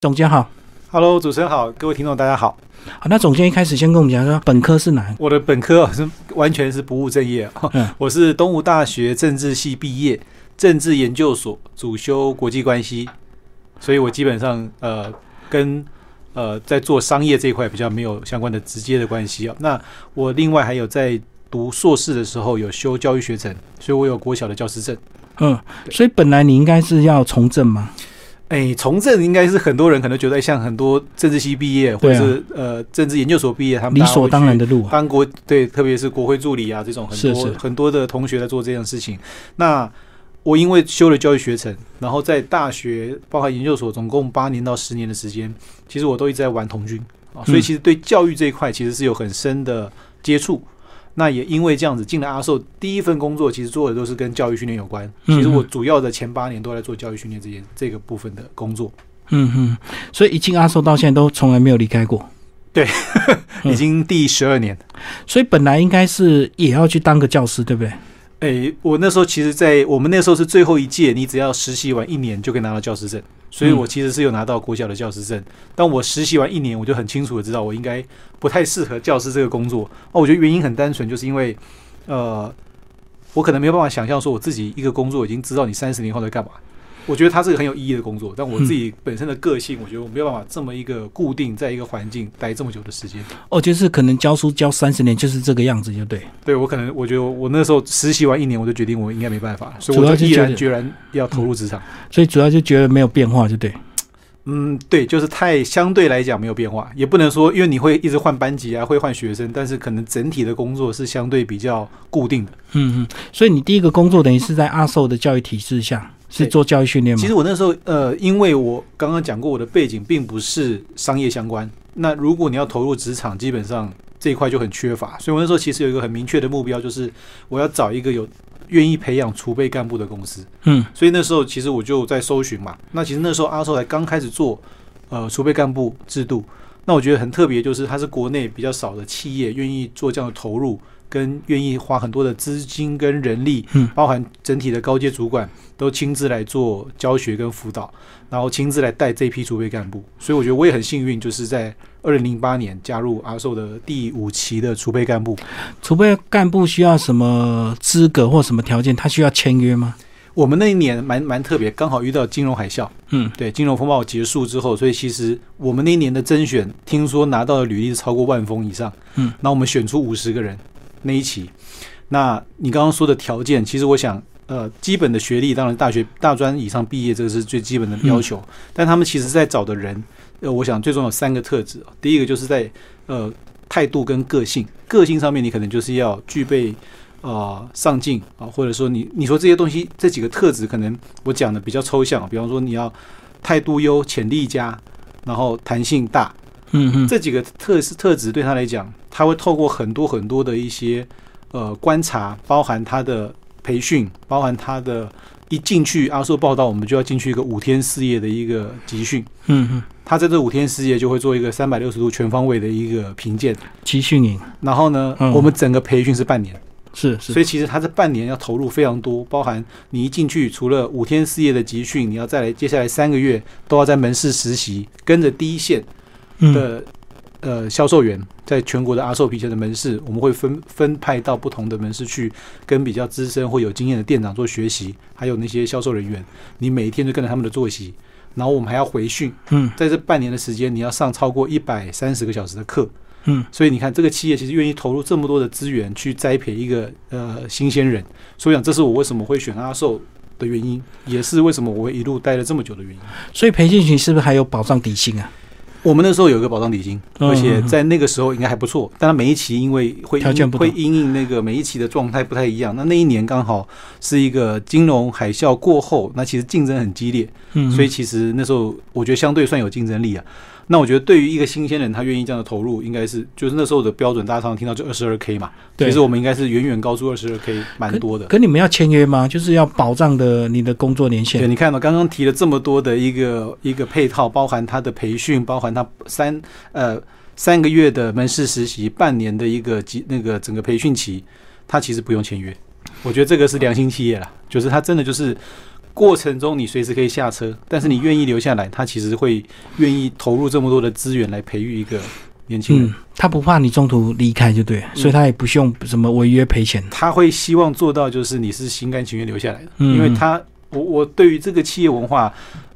总监好，Hello，主持人好，各位听众大家好。好，那总监一开始先跟我们讲说，本科是哪？我的本科啊是完全是不务正业啊，嗯 我是东吴大学政治系毕业，政治研究所主修国际关系，所以我基本上呃跟呃在做商业这一块比较没有相关的直接的关系啊。那我另外还有在读硕士的时候有修教育学程，所以我有国小的教师证。嗯，所以本来你应该是要从政嘛，哎，从政应该是很多人可能觉得，哎像很多政治系毕业或者是、呃政治研究所毕业，他们理所当然的。路啊。当国对，特别是国会助理啊这种很多很多的同学在做这件事情。那我因为修了教育学程，然后在大学包含研究所，总共八年到十年的时间，其实我都一直在玩童军啊，所以嗯其实对教育这一块其实是有很深的接触。那也因为这样子进了阿寿，第一份工作其实做的都是跟教育训练有关。嗯其实我主要的前八年都在做教育训练这件这个部分的工作，嗯哼，所以一进阿寿到现在都从来没有离开过。对 已经第十二年。所以本来应该是也要去当个教师，对不对？诶，我那时候其实，在我们那时候是最后一届，你只要实习完一年就可以拿到教师证，所以嗯我其实是有拿到国小的教师证。但我实习完一年，我就很清楚的知道我应该不太适合教师这个工作。哦，我觉得原因很单纯，就是因为呃，我可能没有办法想象说我自己一个工作已经知道你三十年后在干嘛。我觉得它是个很有意义的工作，但我自己本身的个性，我觉得我没有办法这么一个固定在一个环境待这么久的时间。哦，就是可能教书教三十年就是这个样子，就对。对我可能，我觉得我那时候实习完一年，我就决定我应该没办法，所以我就毅然决然要投入职场。所以主要就觉得没有变化，就对。嗯，对，就是太相对来讲没有变化，也不能说因为你会一直换班级啊，会换学生，但是可能整体的工作是相对比较固定的。嗯嗯，所以你第一个工作等于是在阿寿的教育体制下，是做教育训练吗？其实我那时候呃，因为我刚刚讲过我的背景并不是商业相关，那如果你要投入职场，基本上这一块就很缺乏，所以我那时候其实有一个很明确的目标，就是我要找一个有愿意培养储备干部的公司。嗯所以那时候其实我就在搜寻嘛。那其实那时候阿寿才刚开始做呃储备干部制度，那我觉得很特别，就是它是国内比较少的企业愿意做这样的投入，跟愿意花很多的资金跟人力，嗯包含整体的高阶主管都亲自来做教学跟辅导，然后亲自来带这批储备干部。所以我觉得我也很幸运，就是在二零零八年加入阿寿的第五期的储备干部。储备干部需要什么资格或什么条件？他需要签约吗？我们那一年蛮蛮特别，刚好遇到金融海啸。嗯，对，金融风暴结束之后，所以其实我们那一年的甄选，听说拿到的履历是超过万封以上。嗯，那我们选出五十个人那一期。那你刚刚说的条件，其实我想，呃，基本的学历，当然大学大专以上毕业，这个是最基本的要求。但他们其实在找的人，呃，我想最重要有三个特质。第一个就是在呃态度跟个性，个性上面你可能就是要具备。啊、上进啊，或者说你你说这些东西这几个特质，可能我讲的比较抽象，比方说你要态度优、潜力佳，然后弹性大，嗯嗯，这几个特特质对他来讲，他会透过很多很多的一些呃观察，包含他的培训，包含他的一进去阿寿报道，我们就要进去一个五天四夜的一个集训。嗯嗯，他在这五天四夜就会做一个三百六十度全方位的一个评鉴，集训营。然后呢，嗯我们整个培训是半年。是是，所以其实他这半年要投入非常多，包含你一进去，除了五天四夜的集训，你要再来接下来三个月都要在门市实习，跟着第一线嗯。的、呃销售员，在全国的阿寿皮鞋的门市，我们会分分派到不同的门市去，跟比较资深或有经验的店长做学习，还有那些销售人员，你每一天就跟着他们的作息，然后我们还要回训，嗯。在这半年的时间，你要上超过一百三十个小时的课，嗯。所以你看，这个企业其实愿意投入这么多的资源去栽培一个呃新鲜人，所以讲这是我为什么会选阿寿的原因，也是为什么我会一路待了这么久的原因。所以培训群是不是还有保障底薪啊？我们那时候有一个保障底薪，嗯而且在那个时候应该还不错。但它每一期因为会条件不会因应那个每一期的状态不太一样，那那一年刚好是一个金融海啸过后，那其实竞争很激烈，嗯，所以其实那时候我觉得相对算有竞争力啊。那我觉得对于一个新鲜人，他愿意这样的投入，应该是就是那时候的标准，大家常常听到就二十二 k 嘛。对其实我们应该是远远高出二十二 k，蛮多的。可你们要签约吗？就是要保障的你的工作年限对，你看到刚刚提了这么多的一个一个配套，包含他的培训，包含他三呃三个月的门市实习，半年的一个集那个整个培训期，他其实不用签约。我觉得这个是良心企业啦，就是他真的就是过程中你随时可以下车，但是你愿意留下来，他其实会愿意投入这么多的资源来培育一个年轻人。嗯，他不怕你中途离开就对了，所以他也不用什么违约赔钱。他会希望做到就是你是心甘情愿留下来的，嗯因为他我我对于这个企业文化，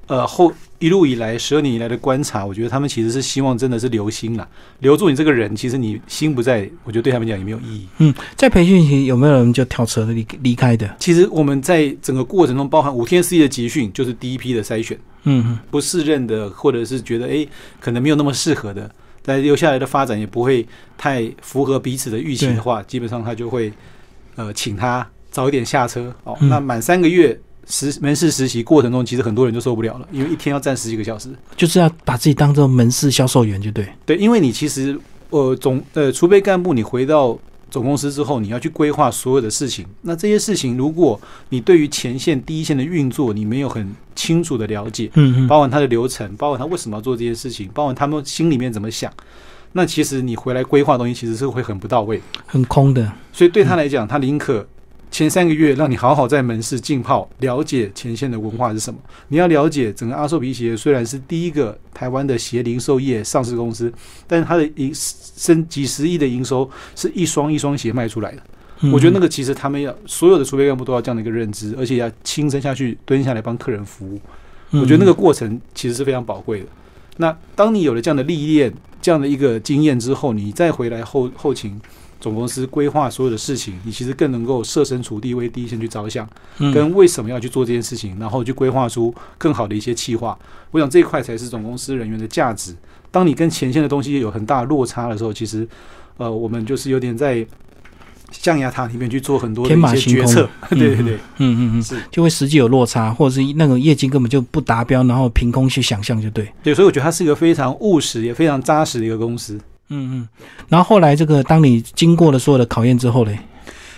呃后一路以来十二年以来的观察，我觉得他们其实是希望真的是留心了，留住你这个人，其实你心不在，我觉得对他们讲也没有意义。嗯，在培训期有没有人就跳车离离开的？其实我们在整个过程中，包含五天四夜的集训，就是第一批的筛选，嗯不适任的，或者是觉得诶可能没有那么适合的，在留下来的发展也不会太符合彼此的预期的话，基本上他就会呃请他早一点下车哦。嗯那满三个月实门市实习过程中，其实很多人就受不了了，因为一天要站十几个小时。就是要把自己当做门市销售员就对。对，因为你其实呃总呃储备干部，你回到总公司之后，你要去规划所有的事情。那这些事情，如果你对于前线第一线的运作，你没有很清楚的了解，嗯嗯，包括他的流程，包括他为什么要做这些事情，包括他们心里面怎么想，那其实你回来规划东西其实是会很不到位。很空的。所以对他来讲，他宁可前三个月让你好好在门市浸泡，了解前线的文化是什么。你要了解整个阿寿皮鞋虽然是第一个台湾的鞋零售业上市公司，但是它的营升几十亿的营收是一双一双鞋卖出来的。嗯我觉得那个其实他们要所有的储备干部都要这样的一个认知，而且要亲身下去蹲下来帮客人服务。嗯我觉得那个过程其实是非常宝贵的。那当你有了这样的历练、这样的一个经验之后，你再回来后后勤总公司规划所有的事情，你其实更能够设身处地为第一线去着想，嗯跟为什么要去做这件事情，然后去规划出更好的一些企划。我想这一块才是总公司人员的价值。当你跟前线的东西有很大的落差的时候，其实呃，我们就是有点在象牙塔里面去做很多的天马行空决策。嗯 对对对，嗯嗯嗯，是。就会实际有落差，或者是那个业绩根本就不达标，然后凭空去想象就对。对，所以我觉得它是一个非常务实也非常扎实的一个公司。嗯嗯，然后后来这个，当你经过了所有的考验之后嘞，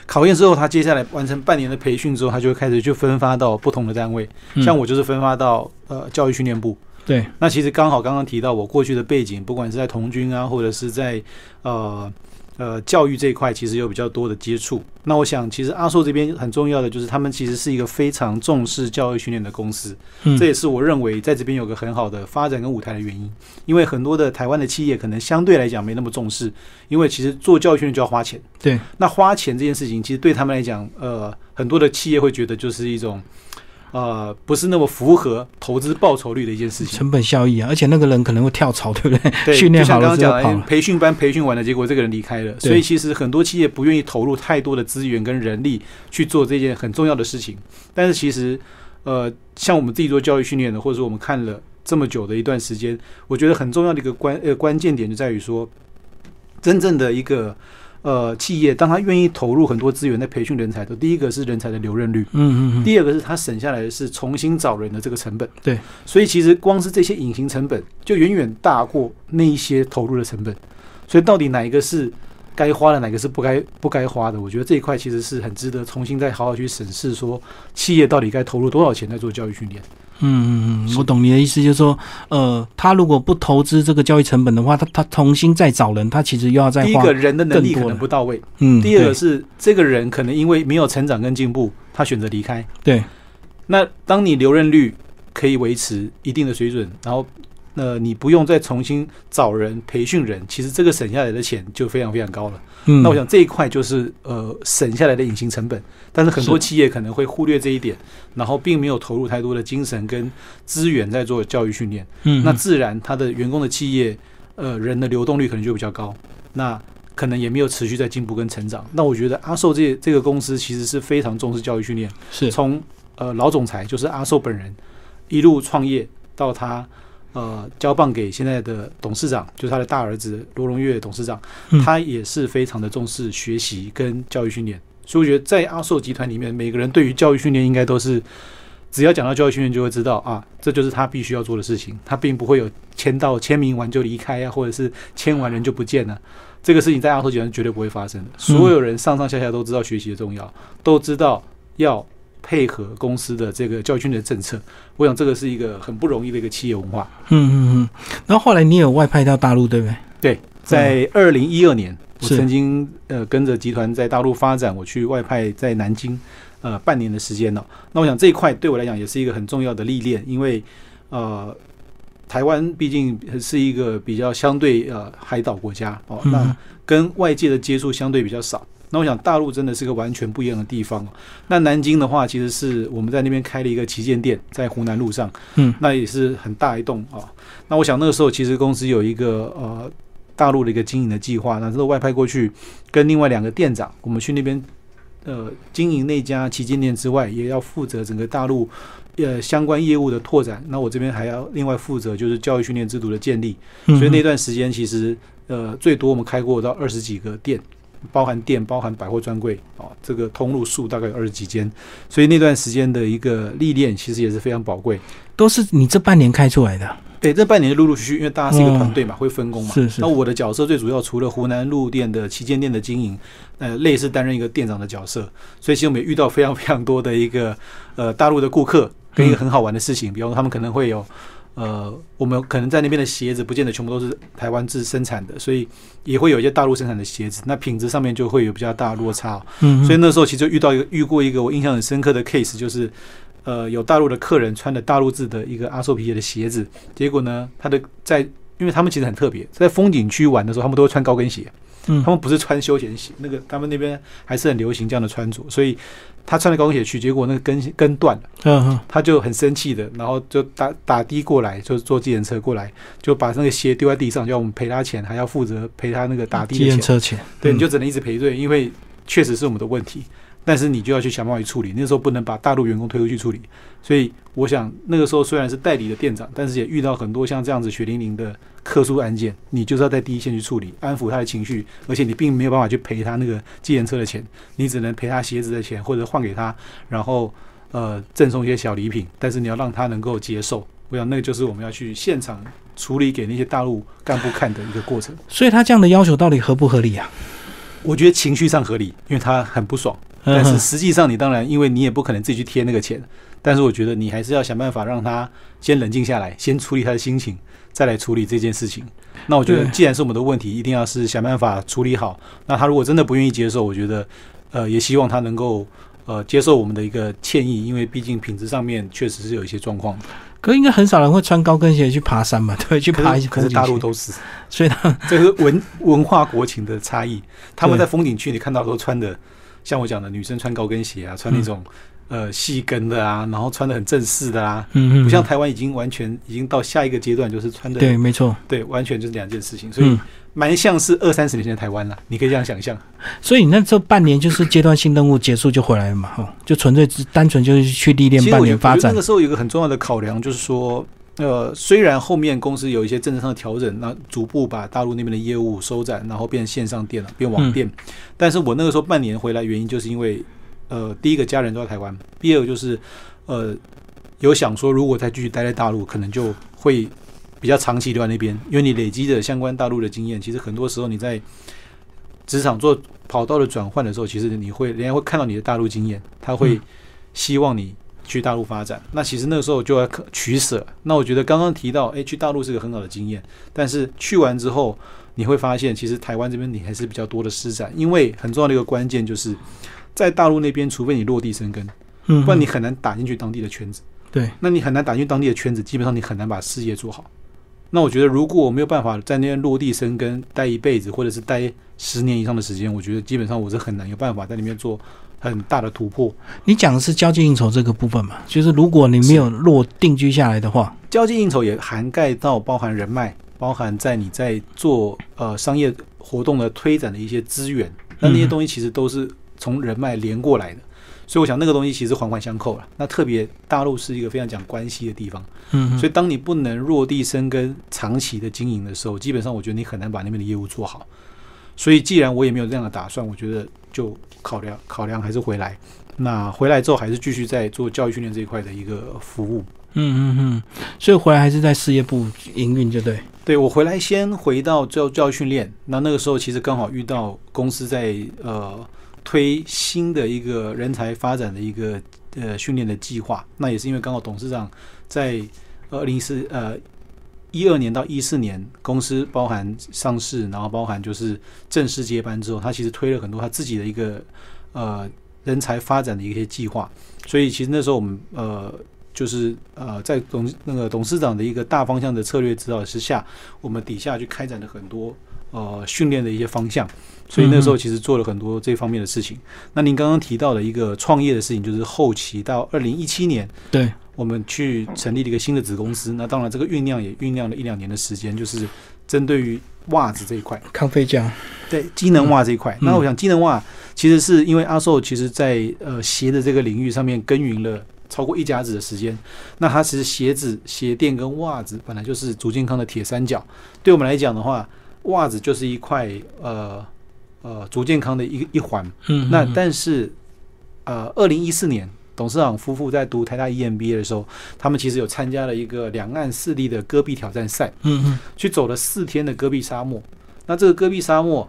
考验之后，他接下来完成半年的培训之后，他就会开始去分发到不同的单位。嗯像我就是分发到呃教育训练部。对，那其实刚好刚刚提到我过去的背景，不管是在童军啊，或者是在呃呃教育这一块，其实有比较多的接触。那我想，其实阿寿这边很重要的就是，他们其实是一个非常重视教育训练的公司。嗯这也是我认为在这边有个很好的发展跟舞台的原因。因为很多的台湾的企业可能相对来讲没那么重视，因为其实做教育训练就要花钱。对，那花钱这件事情，其实对他们来讲，呃，很多的企业会觉得就是一种，呃，不是那么符合投资报酬率的一件事情。成本效益啊，而且那个人可能会跳槽，对不对？对，训练好了刚刚讲的，之后跑了。培训班培训完了，结果这个人离开了，所以其实很多企业不愿意投入太多的资源跟人力去做这件很重要的事情。但是其实，呃，像我们自己做教育训练的，或者说我们看了这么久的一段时间，我觉得很重要的一个关呃关键点就在于说，真正的一个呃企业，当他愿意投入很多资源在培训人才的，第一个是人才的留任率。嗯嗯嗯，第二个是他省下来的是重新找人的这个成本，对，所以其实光是这些隐形成本就远远大过那一些投入的成本，所以到底哪一个是该花的，哪个是不该不该花的？我觉得这一块其实是很值得重新再好好去审视，说企业到底该投入多少钱在做教育训练。嗯嗯嗯，我懂你的意思，就是说，呃，他如果不投资这个交易成本的话，他他重新再找人，他其实又要再花第一个。人的能力可能不到位，嗯，第二个是这个人可能因为没有成长跟进步，他选择离开。对，那当你留任率可以维持一定的水准，然后呃你不用再重新找人培训人，其实这个省下来的钱就非常非常高了。嗯，那我想这一块就是呃省下来的隐形成本，但是很多企业可能会忽略这一点，然后并没有投入太多的精神跟资源在做教育训练，嗯，那自然他的员工的企业呃人的流动率可能就比较高，那可能也没有持续在进步跟成长。那我觉得阿寿这这个公司其实是非常重视教育训练，是从呃老总裁就是阿寿本人一路创业到他。呃，交棒给现在的董事长，就是他的大儿子罗荣岳董事长，嗯他也是非常的重视学习跟教育训练。所以我觉得在阿寿集团里面，每个人对于教育训练应该都是，只要讲到教育训练，就会知道啊，这就是他必须要做的事情。他并不会有签到签名完就离开啊，或者是签完人就不见了。这个事情在阿寿集团绝对不会发生的。所有人上上下下都知道学习的重要，都知道要配合公司的这个教育训练的政策。我想这个是一个很不容易的一个企业文化。嗯嗯嗯，然后后来你有外派到大陆，对不对？对，在二零一二年，我曾经呃跟着集团在大陆发展，我去外派在南京。呃半年的时间了。那我想这一块对我来讲也是一个很重要的历练，因为呃台湾毕竟是一个比较相对呃海岛国家哦，那跟外界的接触相对比较少。那我想大陆真的是个完全不一样的地方。那南京的话，其实是我们在那边开了一个旗舰店，在湖南路上，嗯，那也是很大一栋啊。那我想那个时候其实公司有一个呃大陆的一个经营的计划，那时候外派过去，跟另外两个店长，我们去那边呃经营那家旗舰店之外，也要负责整个大陆呃相关业务的拓展。那我这边还要另外负责就是教育训练制度的建立。所以那段时间其实呃最多我们开过到二十几个店。包含店、包含百货专柜啊，这个通路数大概有二十几间，所以那段时间的一个历练其实也是非常宝贵。都是你这半年开出来的？对，这半年陆陆续续，因为大家是一个团队嘛，会分工嘛。是是。那我的角色最主要，除了湖南路店的旗舰店的经营，呃，类似担任一个店长的角色。所以其实我们也遇到非常非常多的一个呃大陆的顾客，跟一个很好玩的事情，比方说他们可能会有。呃，我们可能在那边的鞋子不见得全部都是台湾制生产的，所以也会有一些大陆生产的鞋子，那品质上面就会有比较大的落差。嗯，所以那时候其实就遇到一个遇过一个我印象很深刻的 case，就是呃有大陆的客人穿的大陆制的一个阿寿皮鞋的鞋子，结果呢，他的在因为他们其实很特别，在风景区玩的时候，他们都会穿高跟鞋，嗯，他们不是穿休闲鞋，那个他们那边还是很流行这样的穿着，所以。他穿着高跟鞋去，结果那个跟跟断了，嗯他就很生气的，然后就打打的过来，就坐计程车过来，就把那个鞋丢在地上，要我们赔他钱，还要负责赔他那个打的钱。车钱，对，你就只能一直赔罪，因为确实是我们的问题。但是你就要去想办法去处理，那时候不能把大陆员工推出去处理，所以我想那个时候虽然是代理的店长，但是也遇到很多像这样子血淋淋的特殊案件，你就是要在第一线去处理，安抚他的情绪，而且你并没有办法去赔他那个计程车的钱，你只能赔他鞋子的钱或者换给他，然后呃赠送一些小礼品，但是你要让他能够接受，我想那个就是我们要去现场处理给那些大陆干部看的一个过程。所以他这样的要求到底合不合理啊？我觉得情绪上合理，因为他很不爽。但是 实际上，你当然，因为你也不可能自己去贴那个钱。但是我觉得你还是要想办法让他先冷静下来，先处理他的心情，再来处理这件事情。那我觉得，既然是我们的问题，一定要是想办法处理好。那他如果真的不愿意接受，我觉得，呃，也希望他能够呃接受我们的一个歉意，因为毕竟品质上面确实是有一些状况。可应该很少人会穿高跟鞋去爬山吧？对，去爬一些。可是大陆都是，所以他这个文文化国情的差异。他们在风景区你看到都穿的。像我讲的，女生穿高跟鞋啊，穿那种呃细跟的啊，然后穿的很正式的啊，嗯嗯，不像台湾已经完全已经到下一个阶段，就是穿的对，没错，对，完全就是两件事情，所以蛮像是二三十年前的台湾了，你可以这样想象。所以你那这半年就是阶段性任务结束就回来了嘛，哈，就纯粹只单纯就是去历练半年发展。那个时候有一个很重要的考量，就是说。呃，虽然后面公司有一些政策上的调整，那逐步把大陆那边的业务收窄，然后变线上店了，变网店。但是我那个时候半年回来，原因就是因为，呃，第一个家人都在台湾，第二个就是，呃，有想说如果再继续待在大陆，可能就会比较长期留在那边，因为你累积的相关大陆的经验，其实很多时候你在职场做跑道的转换的时候，其实你会人家会看到你的大陆经验，他会希望你。去大陆发展，那其实那个时候就要取舍。那我觉得刚刚提到，哎，去大陆是个很好的经验。但是去完之后，你会发现，其实台湾这边你还是比较多的施展。因为很重要的一个关键就是，在大陆那边，除非你落地生根，嗯，不然你很难打进去当地的圈子。对，那你很难打进当地的圈子，基本上你很难把事业做好。那我觉得，如果我没有办法在那边落地生根，待一辈子，或者是待十年以上的时间，我觉得基本上我是很难有办法在里面做。很大的突破。你讲的是交际应酬这个部分嘛？就是如果你没有落定居下来的话，交际应酬也涵盖到包含人脉，包含在你在做呃商业活动的推展的一些资源。那那些东西其实都是从人脉连过来的。所以我想那个东西其实环环相扣了。那特别大陆是一个非常讲关系的地方，嗯，所以当你不能落地生根、长期的经营的时候，基本上我觉得你很难把那边的业务做好。所以既然我也没有这样的打算，我觉得就。考量考量还是回来，那回来之后还是继续在做教育训练这一块的一个服务。嗯嗯嗯，所以回来还是在事业部营运，就对。对我回来先回到教教育训练，那那个时候其实刚好遇到公司在呃推新的一个人才发展的一个呃训练的计划，那也是因为刚好董事长在二零四呃。一二年到一四年，公司包含上市，然后包含就是正式接班之后，他其实推了很多他自己的一个呃人才发展的一些计划。所以其实那时候我们呃。就是呃，在董那个董事长的一个大方向的策略指导之下，我们底下去开展了很多呃训练的一些方向，所以那时候其实做了很多这方面的事情。那您刚刚提到的一个创业的事情，就是后期到二零一七年，对，我们去成立了一个新的子公司。那当然，这个酝酿也酝酿了一两年的时间，就是针对于袜子这一块，康菲家，对，机能袜这一块。那我想，机能袜其实是因为阿寿其实在呃鞋的这个领域上面耕耘了。超过一甲子的时间，那它其实鞋子、鞋垫跟袜子本来就是足健康的铁三角。对我们来讲的话，袜子就是一块呃呃足健康的一一环。嗯，那但是呃，二零一四年董事长夫妇在读台大 EMBA 的时候，他们其实有参加了一个两岸四地的戈壁挑战赛。嗯嗯，去走了四天的戈壁沙漠。那这个戈壁沙漠。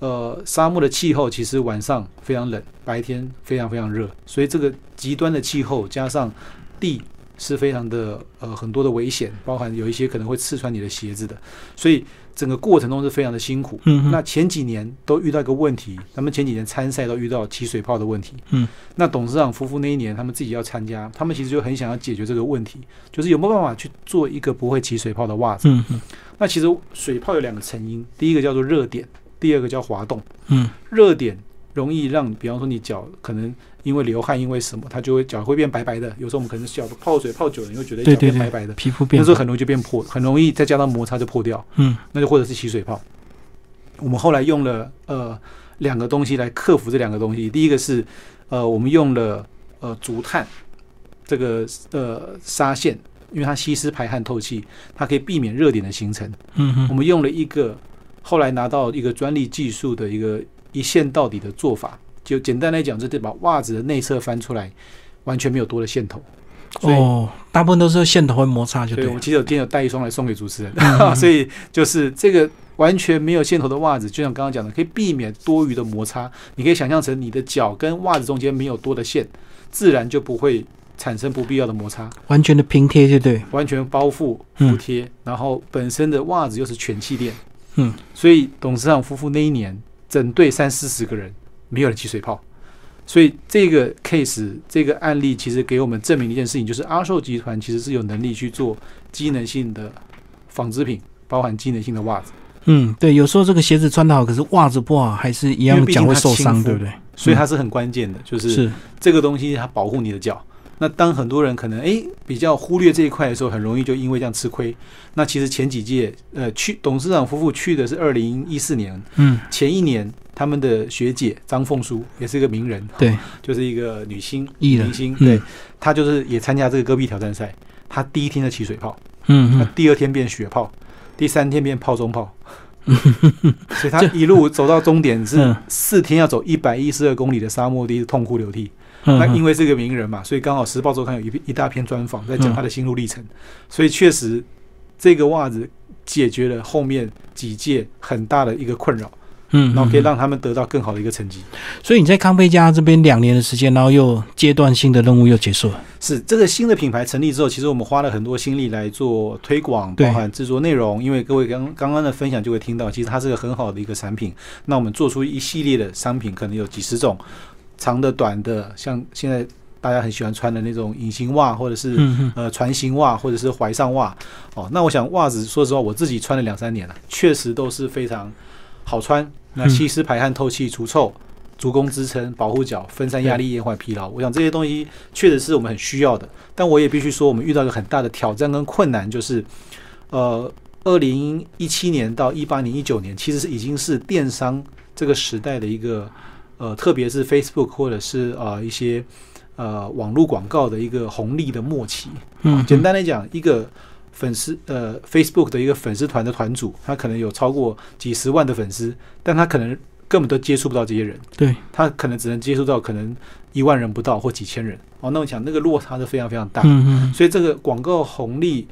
呃，沙漠的气候其实晚上非常冷，白天非常非常热，所以这个极端的气候加上地是非常的呃很多的危险，包含有一些可能会刺穿你的鞋子的，所以整个过程中是非常的辛苦。嗯，那前几年都遇到一个问题，他们前几年参赛都遇到起水泡的问题。嗯，那董事长夫妇那一年他们自己要参加，他们其实就很想要解决这个问题，就是有没有办法去做一个不会起水泡的袜子。嗯嗯，那其实水泡有两个成因，第一个叫做热点。第二个叫滑动，嗯，热点容易让，比方说你脚可能因为流汗，因为什么，它就会脚会变白白的。有时候我们可能脚泡水泡久了，你会觉得脚变白白的，皮肤变，那时候很容易就变破，很容易再加上摩擦就破掉。嗯，那就或者是起水泡。我们后来用了呃两个东西来克服这两个东西。第一个是呃我们用了呃竹炭这个呃纱线，因为它吸湿排汗透气，它可以避免热点的形成。嗯我们用了一个。后来拿到一个专利技术的一个一线到底的做法，就简单来讲，就是把袜子的内侧翻出来，完全没有多的线头。哦，大部分都是线头会摩擦，就对。我其实有今天有带一双来送给主持人，所以就是这个完全没有线头的袜子，就像刚刚讲的，可以避免多余的摩擦。你可以想象成你的脚跟袜子中间没有多的线，自然就不会产生不必要的摩擦。完全的平贴，就对。完全包覆服贴，然后本身的袜子又是全气垫。嗯，所以董事长夫妇那一年，整队三四十个人，没有了起水泡。所以这个 case 这个案例，其实给我们证明一件事情，就是阿寿集团其实是有能力去做机能性的纺织品，包含机能性的袜子。嗯，对，有时候这个鞋子穿的好，可是袜子不好，还是一样脚会受伤，对不对？所以它是很关键的，就是这个东西它保护你的脚。那当很多人可能诶比较忽略这一块的时候，很容易就因为这样吃亏。那其实前几届呃去董事长夫妇去的是二零一四年，嗯，前一年他们的学姐张凤书也是一个名人，对，就是一个女星艺明星，对，她就是也参加这个戈壁挑战赛，她第一天的起水泡，嗯嗯，第二天变血泡，第三天变泡中泡，所以她一路走到终点是四天要走一百一十二公里的沙漠地，痛哭流涕。那因为是个名人嘛，所以刚好《时报周刊》有一一大篇专访在讲他的心路历程，所以确实这个袜子解决了后面几届很大的一个困扰，嗯，然后可以让他们得到更好的一个成绩。所以你在康菲家这边两年的时间，然后又阶段性的任务又结束了。是这个新的品牌成立之后，其实我们花了很多心力来做推广，包含制作内容。因为各位刚刚刚的分享就会听到，其实它是个很好的一个产品。那我们做出一系列的商品，可能有几十种。长的、短的，像现在大家很喜欢穿的那种隐形袜，或者是呃船型袜，或者是怀上袜。哦，那我想袜子，说实话，我自己穿了两三年了，确实都是非常好穿。那吸湿、排汗、透气、除臭、足弓支撑、保护脚、分散压力、延缓疲劳。我想这些东西确实是我们很需要的。但我也必须说，我们遇到一个很大的挑战跟困难，就是呃，二零一七年到一八年、一九年，其实是已经是电商这个时代的一个。呃，特别是 Facebook 或者是呃一些呃网络广告的一个红利的末期。嗯，简单来讲，一个粉丝呃 Facebook 的一个粉丝团的团主，他可能有超过几十万的粉丝，但他可能根本都接触不到这些人。对，他可能只能接触到可能一万人不到或几千人。哦，那我想那个落差是非常非常大。嗯所以这个广告红利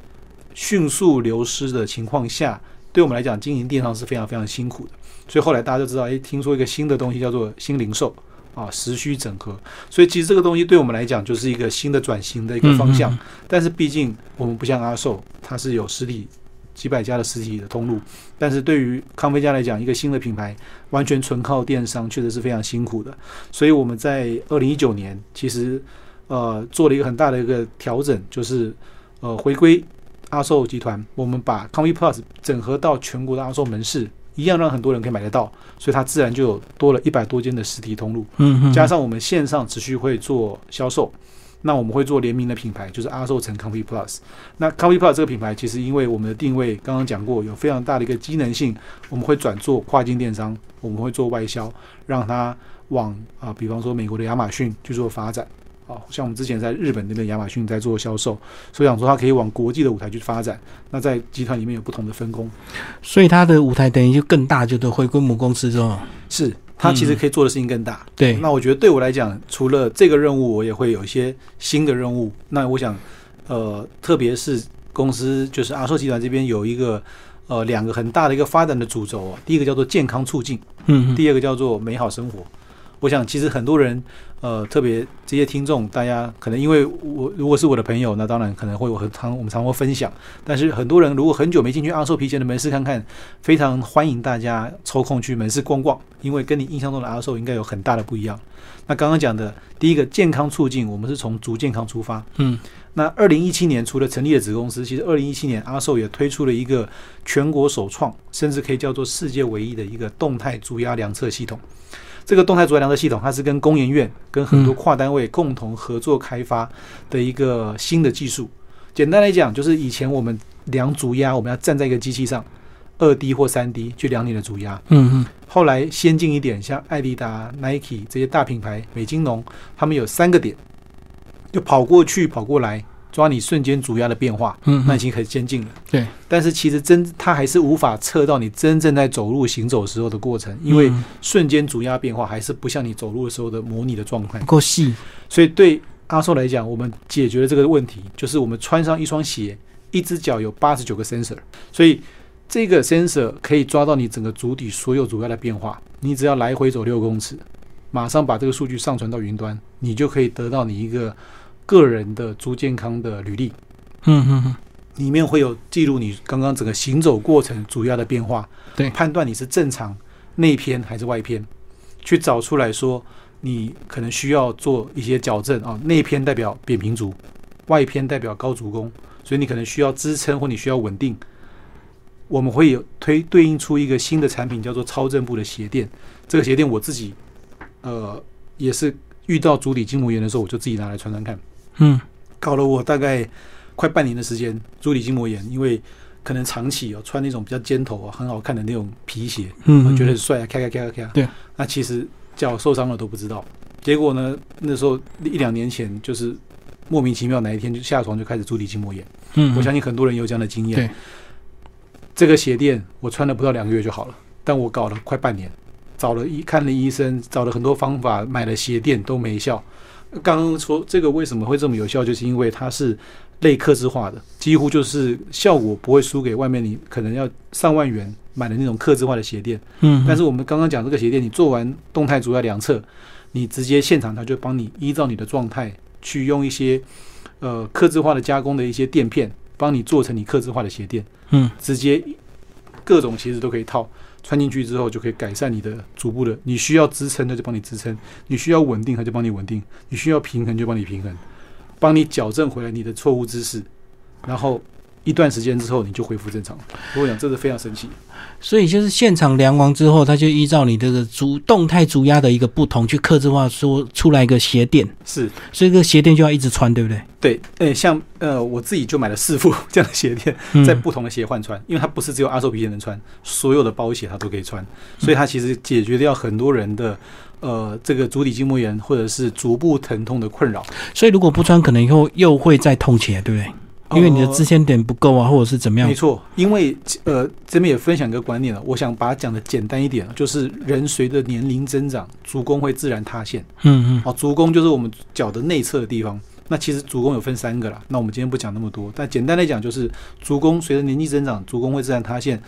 迅速流失的情况下，对我们来讲经营电商是非常非常辛苦的。所以后来大家就知道，哎，听说一个新的东西叫做新零售啊，时需整合。所以其实这个东西对我们来讲就是一个新的转型的一个方向。但是毕竟我们不像阿寿，它是有实体几百家的实体的通路，但是对于康菲家来讲，一个新的品牌完全纯靠电商，确实是非常辛苦的。所以我们在二零一九年其实呃做了一个很大的一个调整，就是呃回归阿寿集团，我们把康威 Plus 整合到全国的阿寿门市，一样让很多人可以买得到，所以它自然就有多了一百多间的实体通路。嗯嗯，加上我们线上持续会做销售，那我们会做联名的品牌，就是阿寿城 Comfy Plus。那 Comfy Plus 这个品牌，其实因为我们的定位刚刚讲过，有非常大的一个机能性，我们会转做跨境电商，我们会做外销，让它往啊，比方说美国的亚马逊去做发展。啊，像我们之前在日本那边亚马逊在做销售，所以想说它可以往国际的舞台去发展。那在集团里面有不同的分工，所以它的舞台等于就更大，就都回归母公司之后，是它其实可以做的事情更大。对，那我觉得对我来讲，除了这个任务，我也会有一些新的任务。那我想，呃，特别是公司就是阿寿集团这边有一个呃两个很大的一个发展的主轴啊，第一个叫做健康促进，嗯嗯，第二个叫做美好生活。我想，其实很多人，呃，特别这些听众，大家可能因为我如果是我的朋友，那当然可能会有很常我们常会分享。但是很多人如果很久没进去阿寿皮鞋的门市看看，非常欢迎大家抽空去门市逛逛，因为跟你印象中的阿寿应该有很大的不一样。那刚刚讲的第一个健康促进，我们是从足健康出发。嗯，那二零一七年除了成立了子公司，其实二零一七年阿寿也推出了一个全国首创，甚至可以叫做世界唯一的一个动态足压量测系统。这个动态足压量测系统，它是跟工研院、跟很多跨单位共同合作开发的一个新的技术。简单来讲，就是以前我们量足压，我们要站在一个机器上，二 D 或三 D 去量你的足压。嗯嗯，后来先进一点，像艾迪达、Nike 这些大品牌、美津浓，他们有三个点，就跑过去、跑过来，抓你瞬间主压的变化，嗯嗯那已经很先进了。对，但是其实真它还是无法测到你真正在走路行走时候的过程，因为嗯瞬间主压变化还是不像你走路的时候的模拟的状态不。够细，所以对阿寿来讲，我们解决了这个问题，就是我们穿上一双鞋，一只脚有八十九个 sensor，所以这个 sensor 可以抓到你整个足底所有主要的变化。你只要来回走六公尺，马上把这个数据上传到云端，你就可以得到你一个个人的足健康的履历。嗯嗯嗯，里面会有记录你刚刚整个行走过程主要的变化，对判断你是正常内偏还是外偏，去找出来说你可能需要做一些矫正啊，内偏代表扁平足，外偏代表高足弓，所以你可能需要支撑或你需要稳定。我们会有推对应出一个新的产品，叫做超正部的鞋垫。这个鞋垫我自己呃也是遇到足底筋膜炎的时候，我就自己拿来穿穿看。嗯搞了我大概快半年的时间，足底筋膜炎，因为可能长期哦穿那种比较尖头啊、很好看的那种皮鞋，嗯，我觉得很帅啊，咔咔咔咔咔。对，那其实脚受伤了都不知道。结果呢，那时候一两年前就是莫名其妙哪一天就下床就开始足底筋膜炎。嗯，我相信很多人有这样的经验。对，这个鞋垫我穿了不到两个月就好了，但我搞了快半年，找了医看了医生，找了很多方法，买了鞋垫都没效。刚刚说这个为什么会这么有效，就是因为它是类克制化的，几乎就是效果不会输给外面你可能要上万元买的那种克制化的鞋垫。嗯，但是我们刚刚讲这个鞋垫，你做完动态足压量测，你直接现场它就帮你依照你的状态去用一些呃克制化的加工的一些垫片，帮你做成你克制化的鞋垫，嗯，直接各种鞋子都可以套。穿进去之后，就可以改善你的足部的。你需要支撑，它就帮你支撑；你需要稳定，它就帮你稳定；你需要平衡，就帮你平衡，帮你矫正回来你的错误姿势。然后一段时间之后，你就恢复正常。我跟你讲，这是非常神奇。所以就是现场量完之后，他就依照你这个足动态足压的一个不同去克制化，说出来一个鞋垫，是所以这个鞋垫就要一直穿，对不对？对，诶，像呃，我自己就买了四副这样的鞋垫，嗯在不同的鞋换穿，因为它不是只有阿寿皮鞋能穿，所有的包鞋它都可以穿，所以它其实解决掉很多人的呃这个足底筋膜炎或者是足部疼痛的困扰。所以如果不穿，可能以后又会再痛起来，对不对？因为你的呃支撑点不够啊，或者是怎么样没？错，因为呃这边也分享一个观念了，我想把它讲的简单一点，就是人随着年龄增长，足弓会自然塌陷。嗯嗯哦，足弓就是我们脚的内侧的地方。那其实足弓有分三个啦，那我们今天不讲那么多，但简单来讲就是足弓随着年纪增长，足弓会自然塌陷。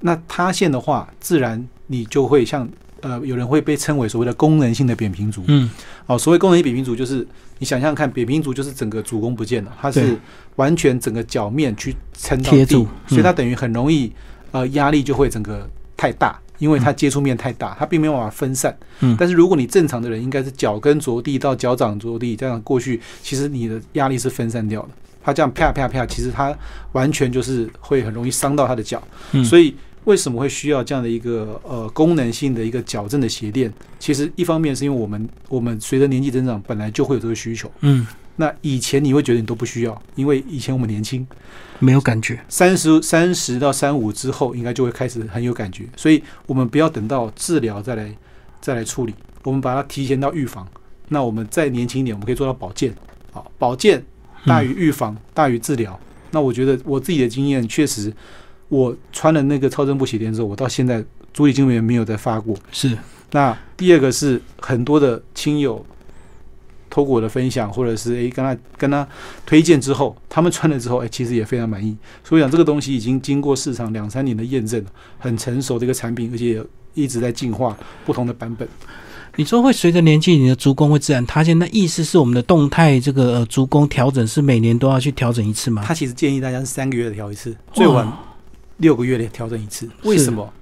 那塌陷的话，自然你就会像呃，有人会被称为所谓的功能性的扁平足。嗯，哦，所谓功能性扁平足，就是你想象看，扁平足就是整个足弓不见了，它是完全整个脚面去撑到地贴住，嗯所以它等于很容易呃压力就会整个太大，因为它接触面太大，它并没有办法分散。嗯但是如果你正常的人，应该是脚跟着地到脚掌着地，这样过去，其实你的压力是分散掉的。它这样啪啪啪，其实它完全就是会很容易伤到他的脚。嗯所以为什么会需要这样的一个呃功能性的一个矫正的鞋垫？其实一方面是因为我们我们随着年纪增长，本来就会有这个需求。嗯，那以前你会觉得你都不需要，因为以前我们年轻，没有感觉。三十三十到三五之后，应该就会开始很有感觉。所以我们不要等到治疗再来再来处理，我们把它提前到预防。那我们再年轻一点，我们可以做到保健。好，保健大于预防，大于治疗。那我觉得我自己的经验确实，我穿了那个超声波鞋垫之后，我到现在足底筋膜炎没有再发过。是，那第二个是很多的亲友透过我的分享，或者是诶跟他跟他推荐之后，他们穿了之后，诶其实也非常满意。所以讲这个东西已经经过市场两三年的验证，很成熟的一个产品，而且一直在进化不同的版本。你说会随着年纪，你的足弓会自然塌陷，那意思是我们的动态这个呃足弓调整是每年都要去调整一次吗？他其实建议大家是三个月调一次，最晚哇六个月的调整一次。为什么？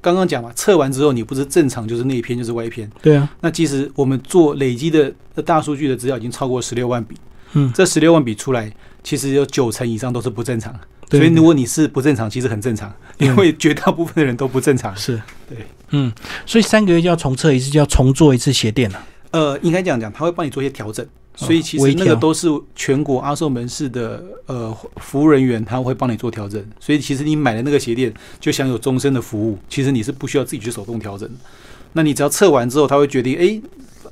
刚刚讲嘛，测完之后你不是正常就是内偏就是外偏，对啊，那其实我们做累积的呃大数据的资料已经超过十六万笔。嗯，这十六万笔出来，其实有九成以上都是不正常。对所以如果你是不正常，其实很正常，嗯因为绝大部分的人都不正常。是，对，嗯，所以三个月就要重测一次，就要重做一次鞋垫了。呃，应该这样讲，他会帮你做一些调整。所以其实那个都是全国阿寿门市的呃服务人员，他会帮你做调整。所以其实你买的那个鞋垫就享有终身的服务，其实你是不需要自己去手动调整。那你只要测完之后，他会决定，诶，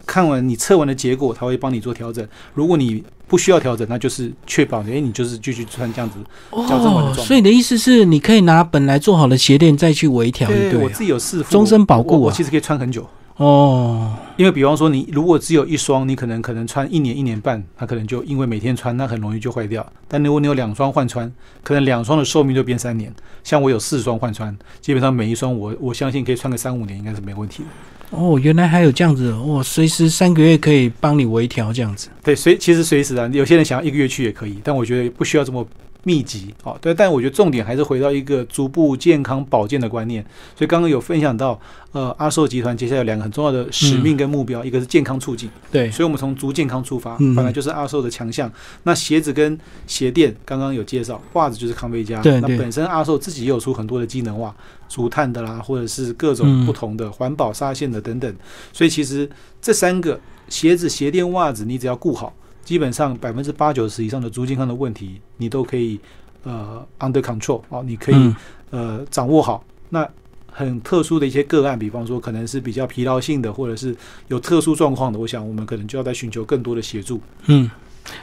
看完你测完的结果，他会帮你做调整。如果你不需要调整，那就是确保你，诶，你就是继续穿这样子。矫正完的状态哦所以你的意思是，你可以拿本来做好的鞋垫再去微调，对了我自己有试服，终身保固啊我我其实可以穿很久。哦，因为比方说，你如果只有一双，你可能可能穿一年一年半，它可能就因为每天穿，它很容易就坏掉。但如果你有两双换穿，可能两双的寿命就变三年。像我有四双换穿，基本上每一双我我相信可以穿个三五年，应该是没问题的。哦，原来还有这样子哦，随时三个月可以帮你微调这样子。对，随其实随时啊，有些人想要一个月去也可以，但我觉得不需要这么密集哦。对，但我觉得重点还是回到一个逐步健康保健的观念。所以刚刚有分享到，呃，阿寿集团接下来有两个很重要的使命跟目标，一个是健康促进。对，所以我们从足健康出发，嗯本来就是阿寿的强项。那鞋子跟鞋垫刚刚有介绍，袜子就是康威家。对对那本身阿寿自己也有出很多的机能袜，竹炭的啦，或者是各种嗯不同的环保纱线的等等。所以其实这三个鞋子、鞋垫、袜子，你只要顾好，基本上百分之八九十以上的足健康的问题，你都可以呃 under control 哦，你可以、嗯呃掌握好。那很特殊的一些个案，比方说可能是比较疲劳性的，或者是有特殊状况的，我想我们可能就要在寻求更多的协助。嗯。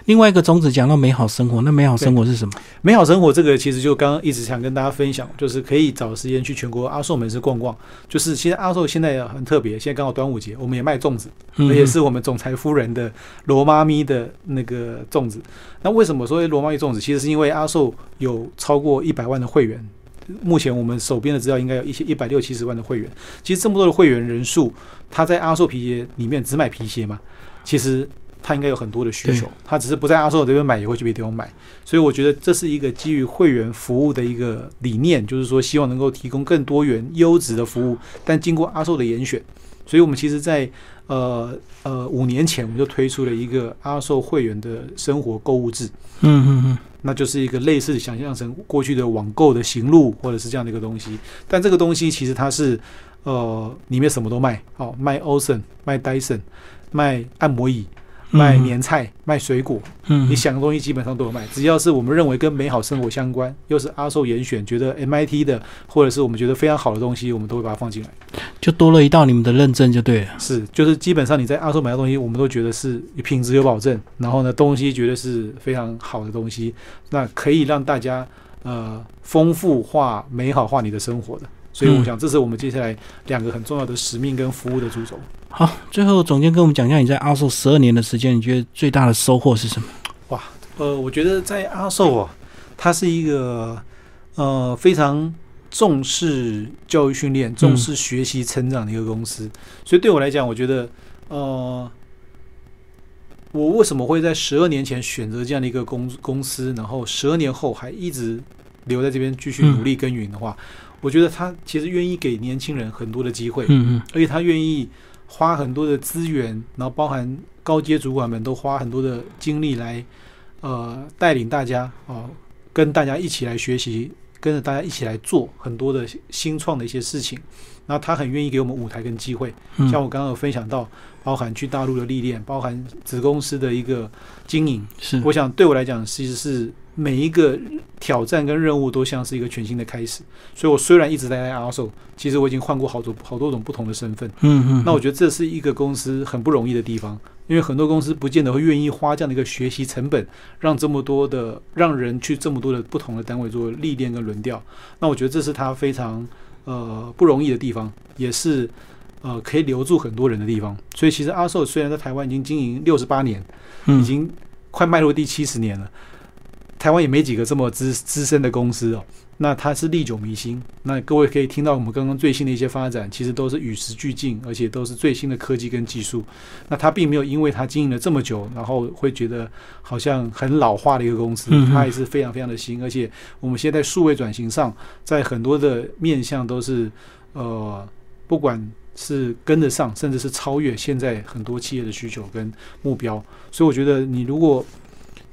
另外一个宗旨讲到美好生活，那美好生活是什么？美好生活这个其实就刚刚一直想跟大家分享，就是可以找时间去全国阿寿门市逛逛。就是其实阿寿现在很特别，现在刚好端午节，我们也卖粽子，嗯而且是我们总裁夫人的罗妈咪的那个粽子。那为什么说罗妈咪粽子？其实是因为阿寿有超过一百万的会员，目前我们手边的资料应该有一些一百六七十万的会员。其实这么多的会员人数，他在阿寿皮鞋里面只买皮鞋嘛，其实他应该有很多的需求对，他只是不在阿寿这边买，也会去别地方买。所以我觉得这是一个基于会员服务的一个理念，就是说希望能够提供更多元、优质的服务，但经过阿寿的严选。所以我们其实在，呃呃五年前，我们就推出了一个阿寿会员的生活购物制，嗯嗯嗯，那就是一个类似想象成过去的网购的行路，或者是这样的一个东西。但这个东西其实它是，呃，里面什么都卖，哦，卖 Ocean，卖 Dyson，卖按摩椅，卖嗯年菜，卖水果，嗯，你想的东西基本上都有卖，只要是我们认为跟美好生活相关，又是阿寿严选，觉得 MIT 的，或者是我们觉得非常好的东西，我们都会把它放进来。就多了一道你们的认证就对了。是，就是基本上你在阿寿买的东西，我们都觉得是品质有保证，然后呢，东西绝对是非常好的东西，那可以让大家呃丰富化、美好化你的生活的。所以我嗯想，这是我们接下来两个很重要的使命跟服务的主轴。好，最后总监跟我们讲一下，你在阿寿十二年的时间，你觉得最大的收获是什么？哇呃，我觉得在阿寿啊，它是一个呃非常重视教育训练、重视学习成长的一个公司。所以对我来讲，我觉得，呃，我为什么会在十二年前选择这样的一个公公司，然后十二年后还一直留在这边继续努力耕耘的话，我觉得他其实愿意给年轻人很多的机会，嗯嗯而且他愿意花很多的资源，然后包含高阶主管们都花很多的精力来，呃，带领大家哦、跟大家一起来学习，跟着大家一起来做很多的新创的一些事情。然后他很愿意给我们舞台跟机会，嗯，像我刚刚有分享到，包含去大陆的历练，包含子公司的一个经营。是我想对我来讲，其实是每一个挑战跟任务都像是一个全新的开始。所以我虽然一直待在阿 s o 其实我已经换过好多好多种不同的身份。嗯嗯，那我觉得这是一个公司很不容易的地方，因为很多公司不见得会愿意花这样的一个学习成本，让这么多的让人去这么多的不同的单位做历练跟轮调。那我觉得这是他非常呃不容易的地方，也是呃可以留住很多人的地方。所以其实阿寿虽然在台湾已经经营六十八年，嗯已经快迈入第七十年了。台湾也没几个这么资资深的公司哦，那它是历久弥新。那各位可以听到我们刚刚最新的一些发展，其实都是与时俱进，而且都是最新的科技跟技术。那它并没有因为它经营了这么久，然后会觉得好像很老化的一个公司它也是非常非常的新。而且我们现在数位转型上，在很多的面向都是呃，不管是跟得上，甚至是超越现在很多企业的需求跟目标。所以我觉得你如果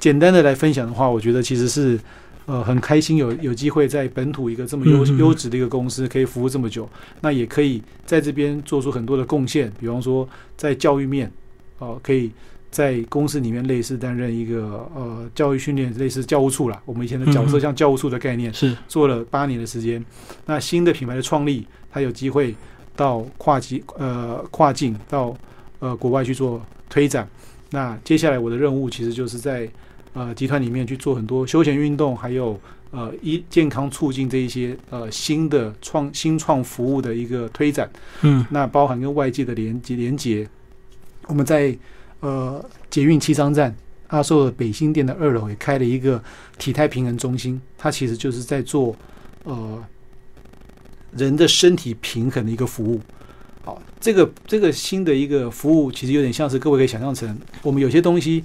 简单的来分享的话，我觉得其实是呃很开心有有机会在本土一个这么优优质的一个公司可以服务这么久，那也可以在这边做出很多的贡献，比方说在教育面，哦、可以。在公司里面类似担任一个呃教育训练类似教务处啦，我们以前的角色像教务处的概念，是做了八年的时间。那新的品牌的创立，它有机会到跨级呃跨境到呃国外去做推展。那接下来我的任务其实就是在呃集团里面去做很多休闲运动，还有呃一健康促进这一些呃新的创新创服务的一个推展。嗯那包含跟外界的连接连接，我们在呃捷运七张站阿寿的北新店的二楼也开了一个体态平衡中心，它其实就是在做呃人的身体平衡的一个服务。好，这个这个新的一个服务，其实有点像是各位可以想象成，我们有些东西，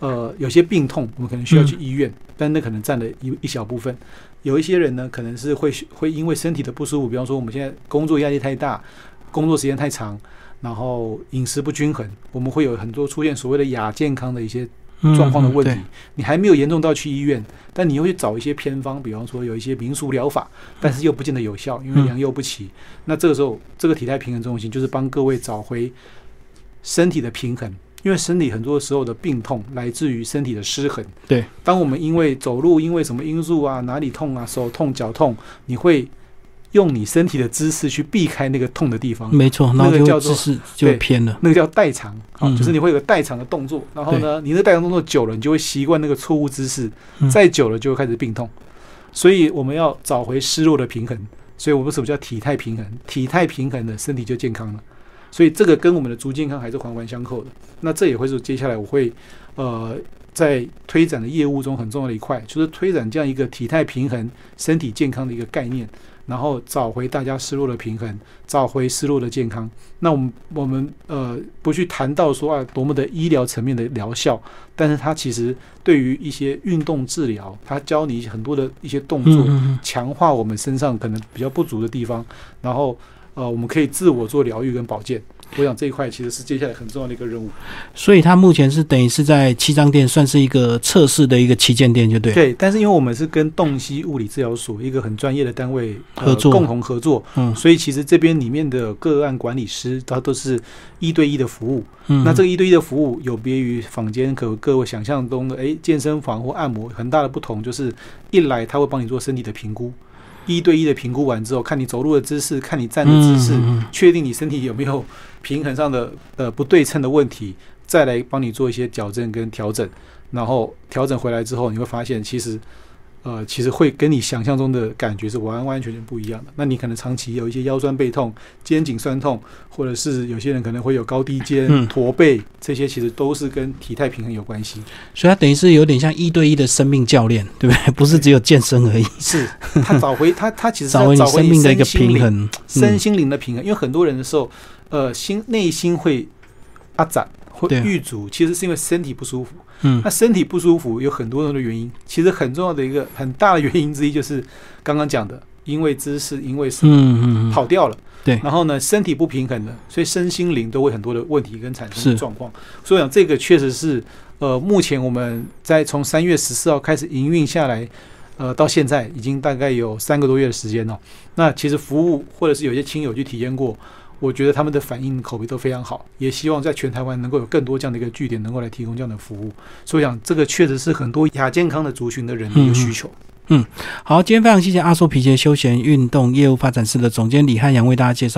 呃，有些病痛，我们可能需要去医院，但那可能占了一一小部分。有一些人呢，可能是会会因为身体的不舒服，比方说我们现在工作压力太大，工作时间太长，然后饮食不均衡，我们会有很多出现所谓的亚健康的一些嗯状况的问题。嗯你还没有严重到去医院，但你又去找一些偏方，比方说有一些民俗疗法，但是又不见得有效，因为嗯良莠不齐。那这个时候，这个体态平衡中心就是帮各位找回身体的平衡。因为身体很多时候的病痛来自于身体的失衡。对，当我们因为走路因为什么因素啊，哪里痛啊，手痛脚痛，你会用你身体的姿势去避开那个痛的地方。没错，那个叫做姿势就对偏了。那个叫代偿，就是你会有个代偿的动作，然后呢，你那个代偿动作久了，你就会习惯那个错误姿势，嗯再久了就会开始病痛。所以我们要找回失落的平衡，所以我们什么叫体态平衡？体态平衡的身体就健康了。所以这个跟我们的足健康还是环环相扣的。那这也会是接下来我会呃在推展的业务中很重要的一块，就是推展这样一个体态平衡、身体健康的一个概念，然后找回大家失落的平衡，找回失落的健康。那我们我们呃不去谈到说啊多么的医疗层面的疗效，但是它其实对于一些运动治疗，它教你很多的一些动作，强化我们身上可能比较不足的地方，然后呃我们可以自我做疗愈跟保健。我想这一块其实是接下来很重要的一个任务。所以它目前是等于是在七张店算是一个测试的一个旗舰店，就对。对，但是因为我们是跟洞悉物理治疗所一个很专业的单位、呃合作共同合作，嗯所以其实这边里面的个案管理师，他都是一对一的服务。嗯，那这个一对一的服务有别于坊间可各位想象中的，诶，健身房或按摩很大的不同，就是一来他会帮你做身体的评估，一对一的评估完之后，看你走路的姿势，看你站的姿势，确定你身体有没有平衡上的呃不对称的问题，再来帮你做一些矫正跟调整。然后调整回来之后，你会发现其实呃，其实会跟你想象中的感觉是完完全全不一样的。那你可能长期有一些腰酸背痛、肩颈酸痛，或者是有些人可能会有高低肩、嗯驼背，这些其实都是跟体态平衡有关系。所以它等于是有点像一对一的生命教练，对不对？不是只有健身而已，是他找回他他其实找回你生命的一个平衡。嗯身心灵的平衡，因为很多人的时候，呃，心内心会阿展会对郁阻，其实是因为身体不舒服。嗯那身体不舒服有很多种的原因，其实很重要的一个很大的原因之一就是刚刚讲的，因为姿势，因为什么嗯嗯嗯，跑掉了。对然后呢，身体不平衡了，所以身心灵都会很多的问题跟产生的状况。所以讲这个确实是，呃，目前我们在从三月十四号开始营运下来，呃，到现在已经大概有三个多月的时间哦。那其实服务或者是有些亲友去体验过，我觉得他们的反应口碑都非常好，也希望在全台湾能够有更多这样的一个据点能够来提供这样的服务。所以讲这个确实是很多亚健康的族群的人的一个需求。嗯好，今天非常谢谢阿硕皮鞋休闲运动业务发展室的总监李汉阳为大家介绍。